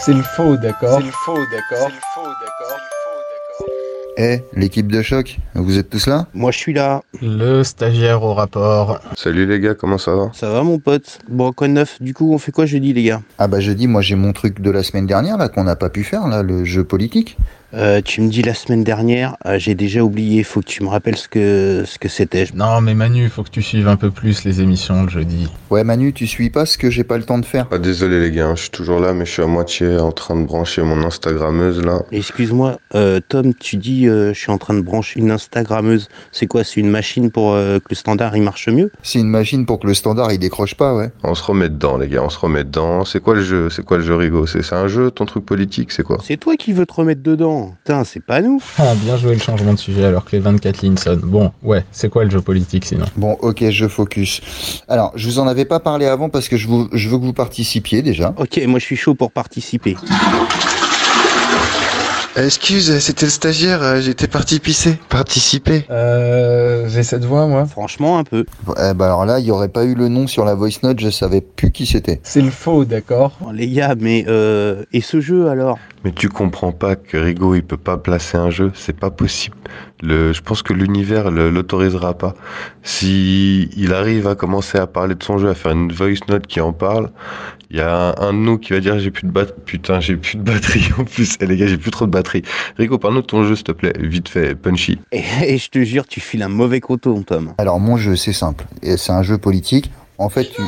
C'est le faux, d'accord. C'est le faux, d'accord. C'est le faux, d'accord. Eh, l'équipe de choc, vous êtes tous là? Moi, je suis là. Le stagiaire au rapport. Salut les gars, comment ça va? Ça va, mon pote? Bon, quoi de neuf? Du coup, on fait quoi jeudi, les gars? Ah bah jeudi, moi j'ai mon truc de la semaine dernière là qu'on n'a pas pu faire là, le jeu politique. Euh, Tu me dis la semaine dernière, euh, j'ai déjà oublié. Faut que tu me rappelles ce que ce que c'était. Non, mais Manu, faut que tu suives un peu plus les émissions le jeudi. Ouais Manu, tu suis pas ce que j'ai pas le temps de faire. ah, Désolé les gars, hein, je suis toujours là, mais je suis à moitié en train de brancher mon Instagrammeuse là. Excuse-moi, euh, Tom, tu dis euh, je suis en train de brancher une Instagrammeuse. C'est quoi C'est une machine pour euh, que le standard il marche mieux? C'est une machine pour que le standard il décroche pas, ouais. On se remet dedans les gars, on se remet dedans. C'est quoi le jeu? C'est quoi le jeu Rigo? C'est c'est un jeu, ton truc politique, c'est quoi? C'est toi qui veux te remettre dedans. Putain, c'est pas nous. Ah, bien joué le changement de sujet alors que les 24 lignes sonnent. Bon, ouais, c'est quoi le jeu politique sinon? Bon, ok, je focus. Alors, je vous en avais pas parlé avant parce que je, vous, je veux que vous participiez déjà. Ok, moi je suis chaud pour participer. Excuse, c'était le stagiaire, euh, j'étais parti pisser. Participer. Euh. J'ai cette voix, moi Franchement, un peu. Eh bah alors là, il y aurait pas eu le nom sur la voice note, je savais plus qui c'était. C'est le faux, d'accord Bon, les gars, mais euh, et ce jeu alors? Mais tu comprends pas que Rigo il peut pas placer un jeu, c'est pas possible. Le, je pense que l'univers le- l'autorisera pas. Si il arrive à commencer à parler de son jeu, à faire une voice note qui en parle, il y a un, un de nous qui va dire j'ai plus de batterie. Putain, j'ai plus de batterie en plus. Eh les gars, j'ai plus trop de batterie. Rigo, parle-nous de ton jeu s'il te plaît, vite fait, punchy. et, et je te jure, tu files un mauvais coton, Tom. Alors, mon jeu, c'est simple. Et C'est un jeu politique. En fait, tu.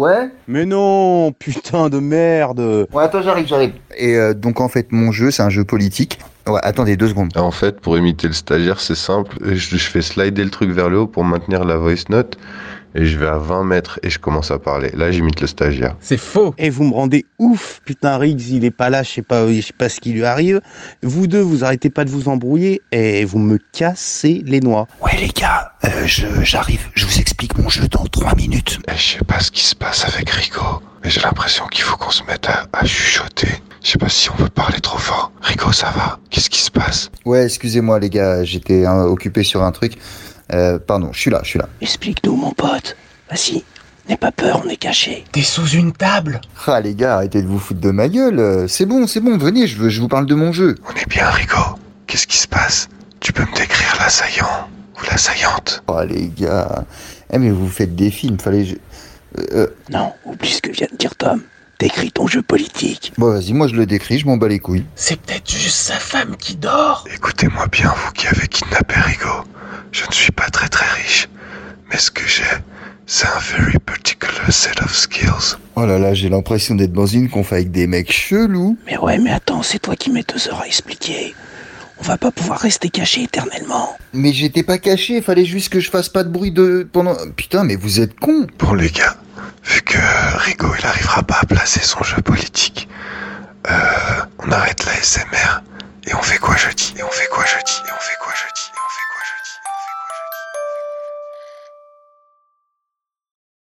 Ouais Mais non, putain de merde. Ouais, attends, j'arrive, j'arrive. Et euh, donc, en fait, mon jeu, c'est un jeu politique. Ouais, attendez deux secondes. En fait, pour imiter le stagiaire, c'est simple. Je, je fais slider le truc vers le haut pour maintenir la voice note. Et je vais à 20 mètres et je commence à parler. Là, j'imite le stagiaire. C'est faux Et vous me rendez ouf. Putain, Riggs, il est pas là, je sais pas, je sais pas ce qui lui arrive. Vous deux, vous arrêtez pas de vous embrouiller et vous me cassez les noix. Ouais, les gars, euh, je, j'arrive. Je vous explique mon jeu dans trois minutes. Eh, je sais pas ce qui se passe avec Rico, mais j'ai l'impression qu'il faut qu'on se mette à, à chuchoter. Je sais pas si on peut parler trop fort. Rico, ça va? Qu'est-ce qui se passe? Ouais, excusez-moi, les gars, j'étais hein, occupé sur un truc. Euh, pardon, je suis là, je suis là. Explique-nous, mon pote. Vas-y, n'aie pas peur, on est caché. T'es sous une table Ah, les gars, arrêtez de vous foutre de ma gueule. euh, C'est bon, c'est bon, venez, je, veux- je vous parle de mon jeu. On est bien, Rico. Qu'est-ce qui se passe? Tu peux me décrire l'assaillant ou l'assaillante? Oh, les gars. Eh, mais vous faites des films, fallait. je- Euh, euh, Non, oublie ce que vient de dire Tom. Décris ton jeu politique. bon, vas-y, moi je le décris, je m'en bats les couilles. C'est peut-être juste sa femme qui dort Écoutez-moi bien, vous qui avez kidnappé Rico. Je ne suis pas très très riche, mais ce que j'ai, c'est un very particular set of skills. Oh là là, j'ai l'impression d'être dans une conf avec des mecs chelous. Mais ouais, mais attends, c'est toi qui mets deux heures à expliquer. On va pas pouvoir rester caché éternellement. Mais j'étais pas caché, fallait juste que je fasse pas de bruit de. pendant. Putain, mais vous êtes cons Bon les gars, vu que Rico il arrivera pas à placer son jeu politique, euh, on arrête la SMR et on fait quoi jeudi?